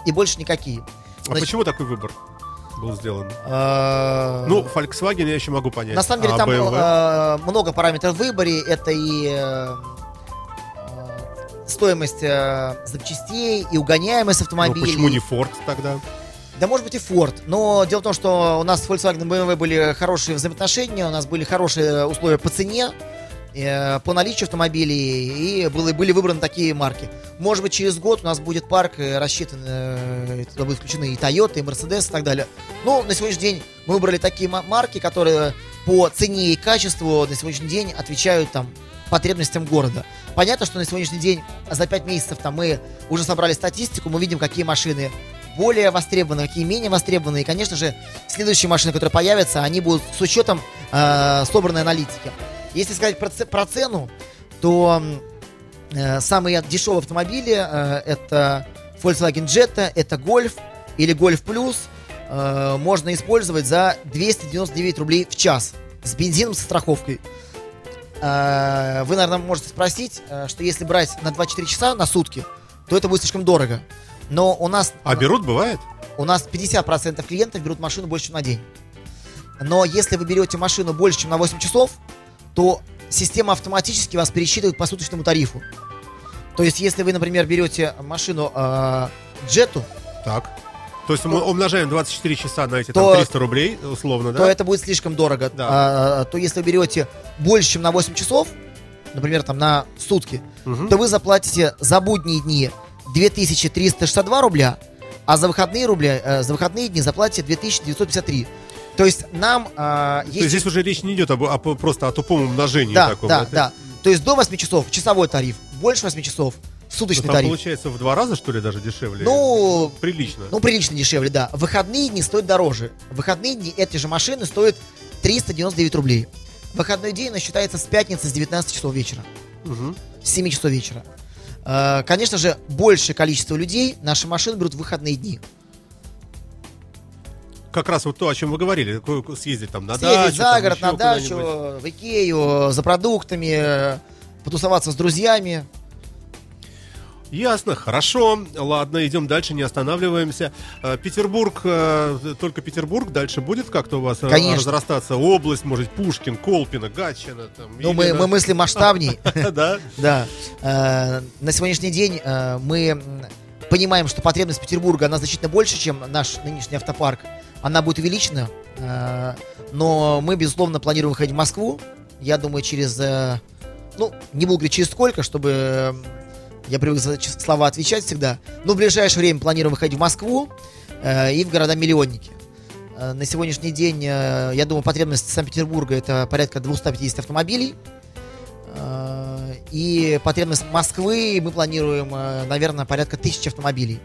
И больше никакие. А Значит, почему такой выбор был сделан? Ну, Volkswagen я еще могу понять. на самом деле а там BMW? много параметров в выборе. Это и стоимость э, запчастей, и угоняемость Ну, автомобилей. почему не Ford тогда? Да может быть и Ford. Но дело в том, что у нас с Volkswagen и BMW были хорошие взаимоотношения, у нас были хорошие условия по цене, э, по наличию автомобилей, и были, были выбраны такие марки. Может быть, через год у нас будет парк э, рассчитан, э, туда будут включены и Toyota, и Mercedes и так далее. Но на сегодняшний день мы выбрали такие ма- марки, которые по цене и качеству на сегодняшний день отвечают там потребностям города. Понятно, что на сегодняшний день за 5 месяцев там мы уже собрали статистику, мы видим, какие машины более востребованы, какие менее востребованы. И, конечно же, следующие машины, которые появятся, они будут с учетом э, собранной аналитики. Если сказать про, про цену, то э, самые дешевые автомобили э, это Volkswagen Jetta, это Golf или Golf Plus э, можно использовать за 299 рублей в час с бензином со страховкой. Э, Вы, наверное, можете спросить, э, что если брать на 24 часа на сутки, то это будет слишком дорого. Но у нас, А берут, бывает? у нас 50% клиентов берут машину больше, чем на день. Но если вы берете машину больше, чем на 8 часов, то система автоматически вас пересчитывает по суточному тарифу. То есть, если вы, например, берете машину э, Джету, Так. То есть мы умножаем 24 часа на эти То- там 300 рублей, условно, да? то это будет слишком дорого. Да. А, то если вы берете больше, чем на 8 часов, например, там на сутки, Мгм. то вы заплатите за будние дни 2362 рубля, а за выходные рубля, э, за выходные дни заплатите 2953. То есть нам а, То есть... есть здесь уже речь не идет об, об- просто о тупом умножении да, таком. да, Это- да. То есть до 8 часов часовой тариф, больше 8 часов суточный там тариф. получается в два раза, что ли, даже дешевле? Ну, Прилично. Ну, прилично дешевле, да. Выходные дни стоят дороже. Выходные дни эти же машины стоят 399 рублей. Выходной день у нас считается с пятницы с 19 часов вечера. Мгм. С 7 часов вечера. Э, Конечно же, большее количество людей наши машины берут в выходные дни. Как раз вот то, о чем вы говорили. Съездить там на Съездить дачу. за город, на дачу, в Икею, за продуктами, э, потусоваться с друзьями. Ясно, хорошо. Ладно, идем дальше, не останавливаемся. Э, Петербург, э, только Петербург, дальше будет как-то у вас э, Конечно. разрастаться область, может, Пушкин, Колпино, Гатчина. Там, Ну, мы, мы мыслим масштабней. Да? Да. На сегодняшний день мы понимаем, что потребность Петербурга, она значительно больше, чем наш нынешний автопарк. Она будет увеличена, но мы, безусловно, планируем ходить в Москву. Я думаю, через... Ну, не буду говорить через сколько, чтобы... Я привык за слова отвечать всегда. Но в ближайшее время планируем выходить в Москву э, и в города-миллионники. Э, На сегодняшний день, э, я думаю, потребность Санкт-Петербурга это порядка 250 автомобилей. Э, И потребность Москвы мы планируем, э, наверное, порядка тысячи автомобилей.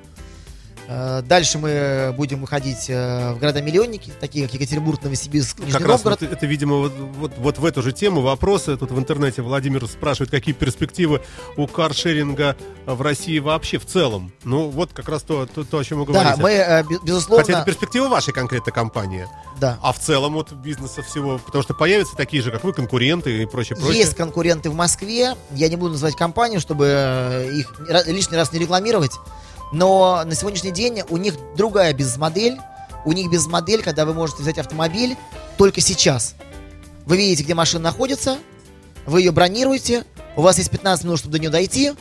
Э, Дальше мы будем выходить э, в города-миллионники, такие как Екатеринбург, Новосибирск, Нижний Как раз Новгород. вот это, видимо, вот, вот, вот в эту же тему вопросы. Тут в интернете Владимир спрашивает, какие перспективы у каршеринга в России вообще в целом. Ну, вот как раз то, то, то, о чем вы говорите. Да, мы, э, бе- безусловно, Хотя это перспектива вашей конкретной компании. да. А в целом вот бизнеса всего, потому что появятся такие же, как вы, конкуренты и прочее, прочее. Есть конкуренты в Москве. Я не буду называть компанию, чтобы их лишний раз не рекламировать. Но на сегодняшний день у них другая бизнес-модель. У них бизнес-модель, когда вы можете взять автомобиль только сейчас. Вы видите, где машина находится, вы ее бронируете, у вас есть 15 минут, чтобы до нее дойти,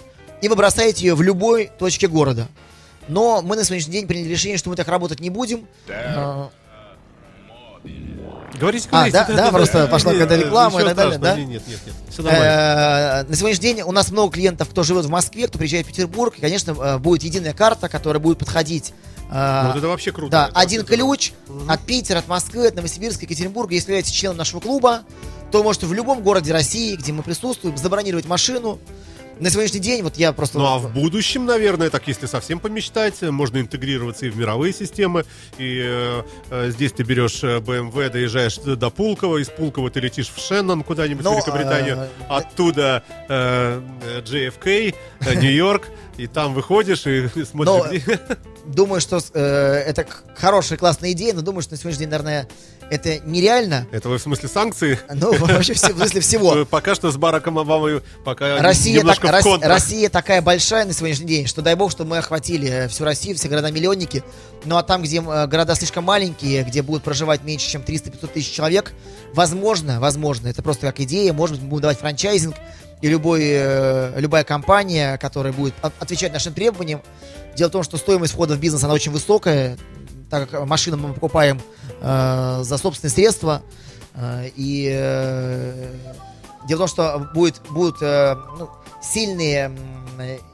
и вы бросаете ее в любой точке города. Но мы на сегодняшний день приняли решение, что мы так работать не будем. Э, Говорите, А, говорите. да, да, просто пошла какая-то реклама и так далее, да? Нет, нет, нет, все нормально. Э, На сегодняшний день у нас много клиентов, кто живет в Москве, кто приезжает в Петербург. И, конечно, э, будет единая карта, которая будет подходить. Ну, вот это вообще круто. Да, один ключ от Питера, от Москвы, от Новосибирска, Екатеринбурга. Если являетесь членом нашего клуба, то можете в любом городе России, где мы присутствуем, забронировать машину. На сегодняшний день, вот я просто... Ну а в будущем, наверное, так если совсем помечтать, можно интегрироваться и в мировые системы. И э, э, здесь ты берешь э, BMW, доезжаешь до Пулково, из Пулково ты летишь в Шеннон куда-нибудь Ну, в Великобританию, э, оттуда э, э, JFK, э, Нью-Йорк, и там выходишь и смотришь, Но- Думаю, что э, это хорошая, классная идея, но думаю, что на сегодняшний день, наверное, это нереально. Это вы в смысле санкции? Ну, вообще, в смысле всего. Пока что с Бараком Обамой пока Россия, так- в. Россия такая большая на сегодняшний день, что дай бог, что мы охватили э, всю Россию, все города-миллионники. Ну а там, где э, города слишком маленькие, где будут проживать меньше, чем 300-500 тысяч человек, возможно, возможно, это просто как идея, может быть, мы будем давать франчайзинг, и любой, э, любая компания, которая будет от- отвечать нашим требованиям. Дело в том, что стоимость входа в бизнес, она очень высокая, так как машину мы покупаем э, за собственные средства, э, и э, дело в том, что будет, будут э, ну, сильные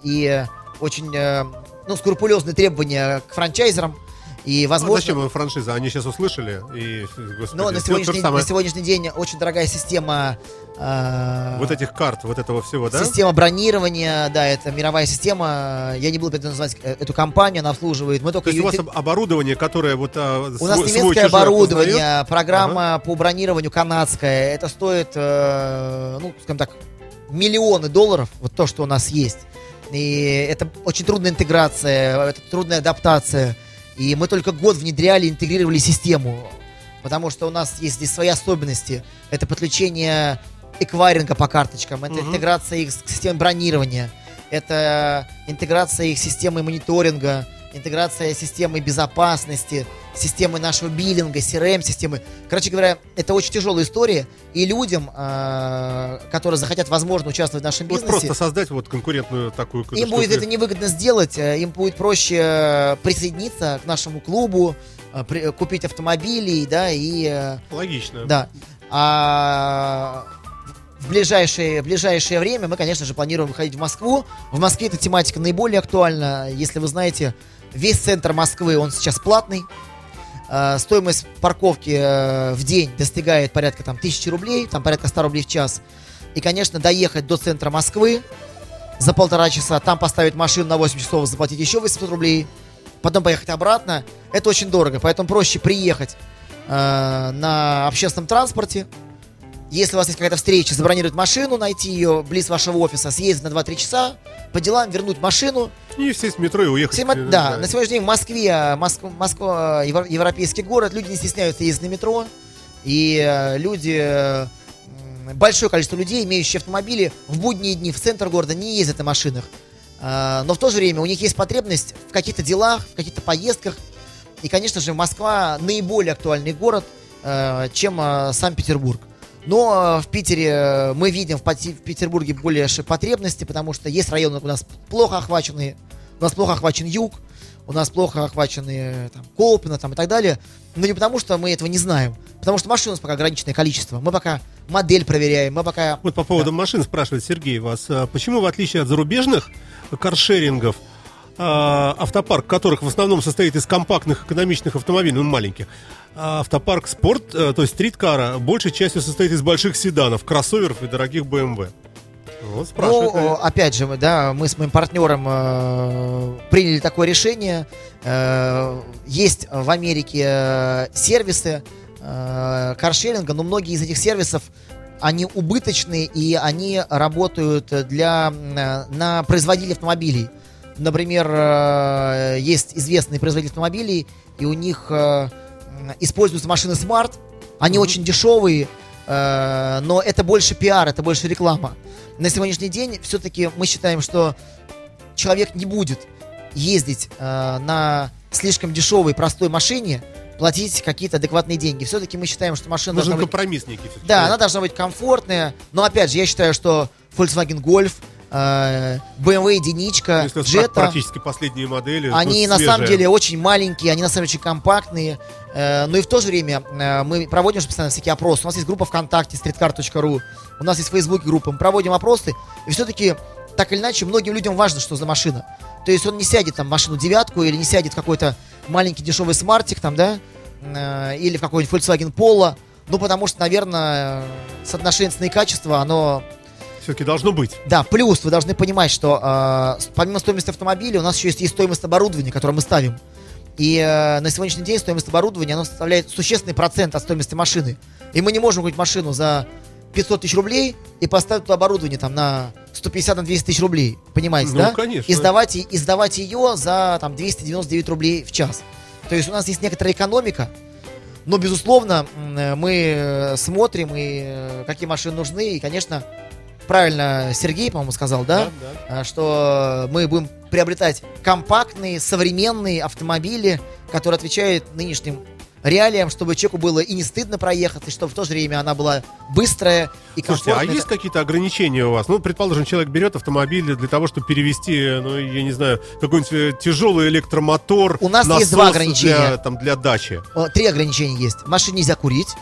и очень э, ну, скрупулезные требования к франчайзерам, И, А возможно... зачем им франшиза? Они сейчас услышали и, господи, Но на сегодняшний, самое. на сегодняшний день очень дорогая система... э, Вот этих карт, вот этого всего, да? Система бронирования, да, это мировая система. Я не буду называть э, эту компанию, она обслуживает. Мы только То есть у её вас оборудование, которое вот а, У нас свой- немецкое оборудование, опознает? программа по бронированию канадская. Это стоит, э, ну, скажем так, миллионы долларов, вот то, что у нас есть. И это очень трудная интеграция, это трудная адаптация. И мы только год внедряли, интегрировали систему. Потому что у нас есть здесь свои особенности. Это подключение эквайринга по карточкам, это Мгм. интеграция их с системой бронирования, это интеграция их с системой мониторинга, интеграция системы безопасности, системы нашего биллинга, CRM-системы. Короче говоря, это очень тяжелая история, и людям, э, которые захотят, возможно, участвовать в нашем Вот бизнесе, просто создать вот конкурентную такую им будет это невыгодно сделать, э, им будет проще э, присоединиться к нашему клубу, э, при- купить автомобили, да, и Логично. да. А в ближайшее, в ближайшее время мы, конечно же, планируем выходить в Москву. В Москве эта тематика наиболее актуальна. Если вы знаете, весь центр Москвы, он сейчас платный. А, Стоимость парковки э, в день достигает порядка там тысячи рублей, там порядка 100 рублей в час. И, конечно, доехать до центра Москвы за полтора часа, там поставить машину на 8 часов, заплатить еще 800 рублей, потом поехать обратно, это очень дорого. Поэтому проще приехать э, на общественном транспорте. Если у вас есть какая-то встреча, забронировать машину, найти ее близ вашего офиса, съездить на 2-3 часа, по делам вернуть машину. И сесть в метро и уехать. Всем э, да, на сегодняшний день в Москве, Москва, Москва евро- европейский город, люди не стесняются ездить на метро. И э, люди, э, большое количество людей, имеющие автомобили, в будние дни в центр города не ездят на машинах. А, Но в то же время у них есть потребность в каких-то делах, в каких-то поездках. И, конечно же, Москва наиболее актуальный город, э, чем э, Санкт-Петербург. Но э, в Питере э, мы видим в, Петербурге больше потребности, потому что есть районы у нас плохо охваченные, у нас плохо охвачен юг, у нас плохо охвачены э, там, Колпино там, и так далее. Но не потому, что мы этого не знаем, потому что машин у нас пока ограниченное количество. Мы пока модель проверяем, мы пока... Вот по поводу машин спрашивает Сергей вас. а Почему, в отличие от зарубежных каршерингов, а, автопарк которых в основном состоит из компактных экономичных автомобилей, ну, маленьких, автопарк спорт, э, то есть стрит-кара, большей частью состоит из больших седанов, кроссоверов и дорогих BMW? Вот спрашивает. Ну, опять же, мы, да, мы с моим партнером э, приняли такое решение. Э, есть в Америке э, сервисы э, каршеринга, но многие из этих сервисов они убыточные и они работают для, э, на производителей автомобилей. Например, э, есть известные производители автомобилей, и у них э, используются машины Smart. Они очень дешевые, э, но это больше пиар, это больше реклама. На сегодняшний день все-таки мы считаем, что человек не будет ездить э, на слишком дешевой простой машине, платить какие-то адекватные деньги. Все-таки мы считаем, что машина Нужен должна быть компромисс некий. всё-таки. да, она должна быть комфортная. Но опять же, я считаю, что Volkswagen Golf, э, BMW единичка, спра- Jetta, практически последние модели. они ну, на самом деле очень маленькие, они на самом деле очень компактные. Э, но и в то же время э, мы проводим же постоянно всякие опросы. У нас есть группа ВКонтакте, streetcar.ru, у нас есть в Фейсбуке группа. Мы проводим опросы, и все-таки так или иначе многим людям важно, что за машина. То есть он не сядет там в машину девятку или не сядет в какой-то маленький дешевый смартик там, да, э, или в какой-нибудь Volkswagen Polo. Ну, потому что, наверное, соотношение цены и качества, оно Все-таки должно быть. да, плюс вы должны понимать, что э, помимо стоимости автомобиля у нас еще есть и стоимость оборудования, которое мы ставим. И э, на сегодняшний день стоимость оборудования она составляет существенный процент от стоимости машины. И мы не можем купить машину за 500 тысяч рублей и поставить туда оборудование там на 150 на 200 тысяч рублей. Понимаете, Ну, да? конечно. И сдавать, и сдавать ее за там 299 рублей в час. То есть у нас есть некоторая экономика, но, безусловно, э, мы э, смотрим, и э, какие машины нужны. И, конечно, правильно Сергей, по-моему, сказал, да? А, Что мы будем приобретать компактные, современные автомобили, которые отвечают нынешним реалиям, чтобы человеку было и не стыдно проехать, и чтобы в то же время она была быстрая и Слушайте, а комфортная. есть какие-то ограничения у вас? Ну, предположим, человек берет автомобиль для того, чтобы перевести, ну, я не знаю, какой-нибудь э, тяжелый электромотор. У нас есть два ограничения. Для, там, для дачи. Три ограничения есть. В машине нельзя курить,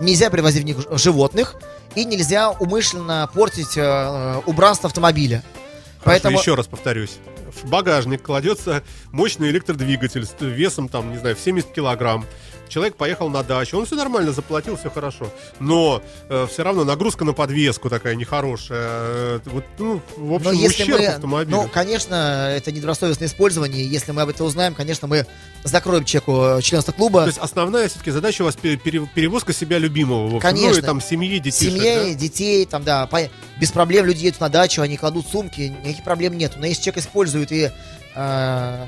нельзя привозить в них животных, и нельзя умышленно портить э, убранство автомобиля. Поэтому еще раз повторюсь. В багажник кладется мощный электродвигатель с весом, там, не знаю, в 70 килограмм. Человек поехал на дачу, он все нормально заплатил, все хорошо. Но э, все равно нагрузка на подвеску такая нехорошая. Э, вот, ну, в общем, Но если ущерб мы, автомобилю. ну, конечно, это недобросовестное использование. Если мы об этом узнаем, конечно, мы закроем чеку членства клуба. То есть основная все-таки задача у вас пере- пере- перевозка себя любимого. В общем. Ну и Конечно. там семьи, детей. Семье, детей, там, да, по- без проблем люди едут на дачу, они кладут сумки, никаких проблем нет. Но если человек использует и э,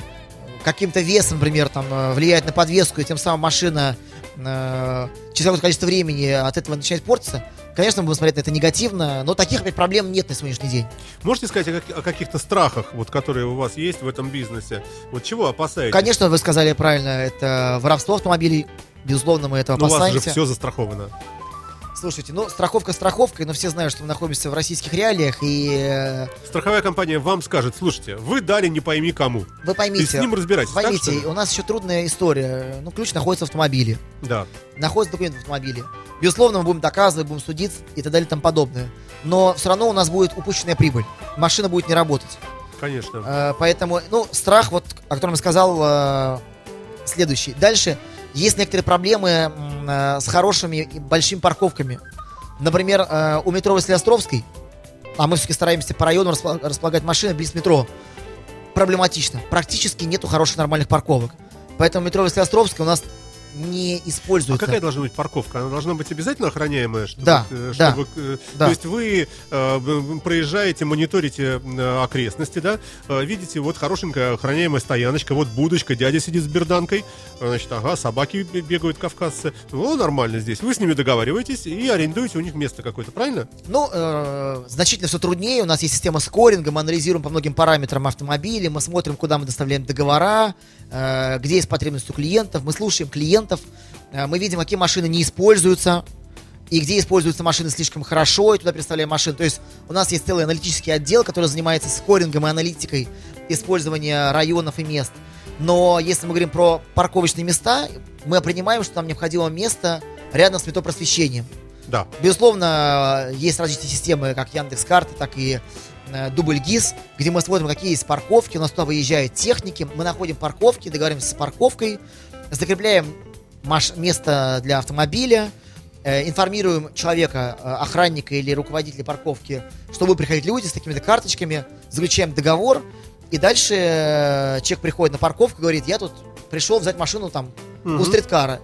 каким-то весом, например, там, э, влияет на подвеску, и тем самым машина э, через какое-то количество времени от этого начинает портиться, конечно, мы будем смотреть на это негативно, но таких опять проблем нет на сегодняшний день. Можете сказать о, как- о каких-то страхах, вот, которые у вас есть в этом бизнесе? Вот чего опасаетесь? Конечно, вы сказали правильно, это воровство автомобилей, безусловно, мы этого Ну, у вас же опасаемся. все застраховано. Слушайте, ну, страховка страховкой, но все знают, что мы находимся в российских реалиях, и э, Страховая компания вам скажет, слушайте, вы дали не пойми кому. вы И с поймите, ним разбирайтесь. так, поймите, ли? у нас еще трудная история. Ну, ключ находится в автомобиле. Да. находится документ в автомобиле. Безусловно, мы будем доказывать, будем судиться и так далее и тому подобное. Но все равно у нас будет упущенная прибыль. Машина будет не работать. Конечно. Э, Поэтому, ну, страх, вот, о котором я сказал, э, следующий. Дальше есть некоторые проблемы э, с хорошими и большими парковками. Например, э, у метро Василиостровской, а мы все-таки стараемся по району располагать машины близ метро, проблематично. Практически нету хороших нормальных парковок. Поэтому метро Василиостровская у нас не А используется. какая должна быть парковка? Она должна быть обязательно охраняемая? Чтобы, Да, э, да, чтобы, э, да. То есть вы э, проезжаете, мониторите э, окрестности, да, э, видите, вот хорошенькая охраняемая стояночка, вот будочка, дядя сидит с берданкой, э, значит, ага, собаки бе- бегают кавказцы. Ну, нормально здесь. Вы с ними договариваетесь и арендуете у них место какое-то, правильно? Ну, э, значительно все труднее. У нас есть система скоринга, мы анализируем по многим параметрам автомобиля, мы смотрим, куда мы доставляем договора, где есть потребность у клиентов, мы слушаем клиентов, э, мы видим, какие машины не используются, и где используются машины слишком хорошо, и туда представляем машины. То есть у нас есть целый аналитический отдел, который занимается скорингом и аналитикой использования районов и мест. Но если мы говорим про парковочные места, мы принимаем, что нам необходимо место рядом с метропросвещением. Да. Безусловно, есть различные системы, как Яндекс Карты, так и э, Дубль ГИС, где мы смотрим, какие есть парковки, у нас туда выезжают техники, мы находим парковки, договариваемся с парковкой, закрепляем маш- место для автомобиля, э, информируем человека, э, охранника или руководителя парковки, что будут приходить люди с такими-то карточками, заключаем договор, и дальше э, человек приходит на парковку говорит, я тут пришел взять машину там у Мгм. стриткара.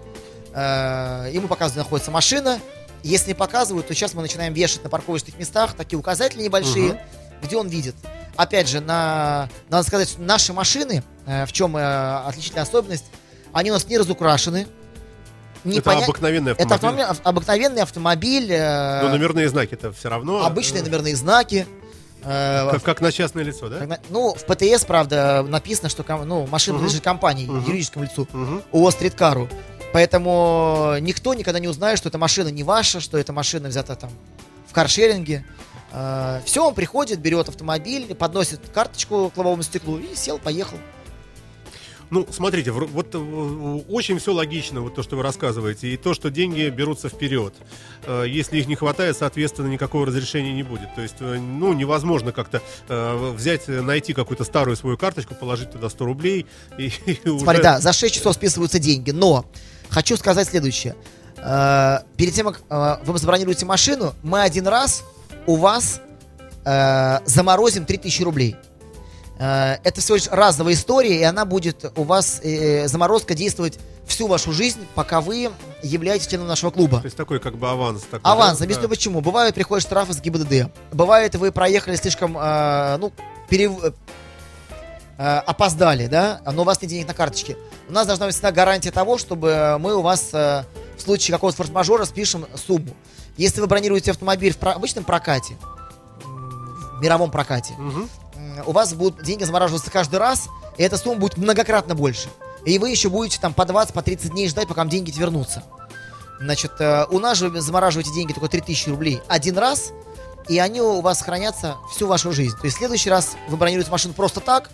Э, Ему показывают, где находится машина. Если не показывают, то сейчас мы начинаем вешать на парковочных местах такие указатели небольшие, Мгм. Где он видит. Опять же, на, надо сказать, что наши машины, э, в чем э, отличительная особенность, они у нас не разукрашены. Не это поня- обыкновенный Это автомобиль. ав- обыкновенный автомобиль, э, Но номерные знаки это все равно. обычные э, номерные знаки. э, Как, как на частное лицо, да? на- ну, в ПТС, правда, написано, что ну, машина принадлежит компании, Мгм. юридическому лицу. Мгм. ООО «Стриткару». Поэтому никто никогда не узнает, что эта машина не ваша, что эта машина взята там в каршеринге. Все, он приходит, берет автомобиль, подносит карточку к лобовому стеклу и сел, поехал. Ну, смотрите, вот э, очень все логично, вот то, что вы рассказываете, и то, что деньги берутся вперед. Э, Если их не хватает, соответственно, никакого разрешения не будет. То есть, э, ну, невозможно как-то э, взять, э, найти какую-то старую свою карточку, положить туда 100 рублей и, и Смотри, уже... да, за 6 часов списываются деньги, но хочу сказать следующее. Э, Перед тем, как э, вы забронируете машину, мы один раз у вас э, заморозим 3000 рублей. Э, Это всего лишь разовая история, и она будет у вас, э, заморозка, действовать всю вашу жизнь, пока вы являетесь членом нашего клуба. То есть такой как бы аванс. Такой, Аванс, да? объясню Да. почему. Бывают, приходят штрафы с ГИБДД. Бывает, вы проехали слишком, э, ну, пере- э, опоздали, да, но у вас нет денег на карточке. У нас должна быть всегда гарантия того, чтобы мы у вас э, в случае какого-то форс-мажора спишем сумму. Если вы бронируете автомобиль в про- обычном прокате, в мировом прокате, м, у вас будут деньги замораживаться каждый раз, и эта сумма будет многократно больше. И вы еще будете там по 20, по 30 дней ждать, пока вам деньги вернутся. Значит, э, у нас же вы замораживаете деньги только 3000 рублей один раз, и они у вас хранятся всю вашу жизнь. То есть в следующий раз вы бронируете машину просто так.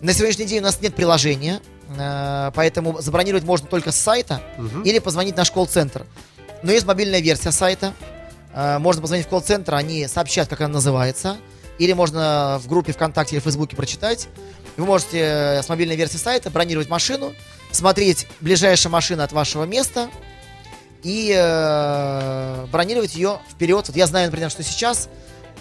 На сегодняшний день у нас нет приложения, э, поэтому забронировать можно только с сайта Мгм. или позвонить в наш колл-центр. Но есть мобильная версия сайта. Э, Можно позвонить в колл-центр, они сообщат, как она называется. или можно в группе ВКонтакте или Фейсбуке прочитать. Вы можете э, с мобильной версии сайта бронировать машину, смотреть ближайшая машина от вашего места и э, бронировать ее вперед. Вот я знаю, например, что сейчас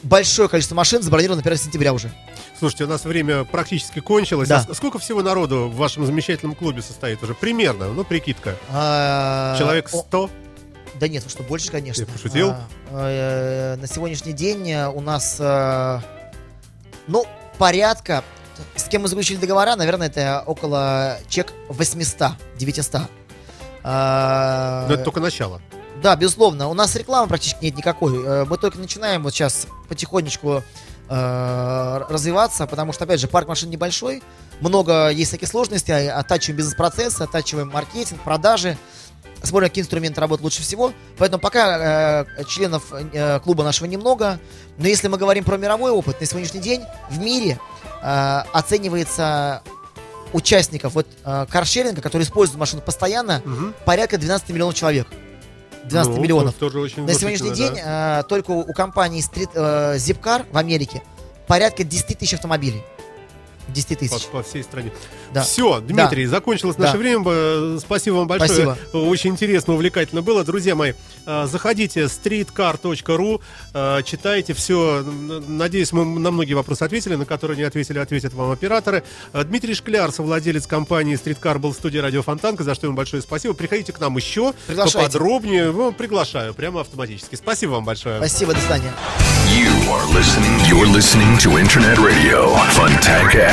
большое количество машин забронировано на 1 сентября уже. Слушайте, у нас время практически кончилось. Да. А сколько всего народу в вашем замечательном клубе состоит уже? Примерно, ну, прикидка. А, Человек о, 100? Да нет, что, больше, конечно. Ты пошутил? А, э, на сегодняшний день э, у нас, э, ну, порядка, с кем мы заключили договора, наверное, это около чек 800, 900. А, Но это только начало. Да, безусловно. У нас рекламы практически нет никакой. Э, Мы только начинаем вот сейчас потихонечку э, развиваться, потому что, опять же, парк машин небольшой, много есть таких сложностей, а- оттачиваем бизнес-процессы, оттачиваем маркетинг, продажи, смотрим, какие инструменты работают лучше всего. Поэтому пока э, членов э, клуба нашего немного, но если мы говорим про мировой опыт, на сегодняшний день в мире э, оценивается участников вот э, каршеринга, которые используют машину постоянно, Мгм. порядка 12 миллионов человек. 12 Ну, миллионов. Тоже очень На сегодняшний день да. э, только у, у компании Street, э, Zipcar в Америке порядка 10 тысяч автомобилей. 10 по, тысяч. по всей стране. Да. Все, Дмитрий, закончилось наше Да. время. Спасибо вам большое. Спасибо. Очень интересно, увлекательно было. Друзья мои, э, заходите streetcar.ru, э, читайте все. Надеюсь, мы на многие вопросы ответили, на которые не ответили, ответят вам операторы. Э, Дмитрий Шкляр, совладелец компании Streetcar, был в студии Радио Фонтанка, за что ему большое спасибо. Приходите к нам еще поподробнее. Ну, приглашаю прямо автоматически. Спасибо вам большое. Спасибо, до свидания. You are listening. You're listening to Internet Radio. Fontanka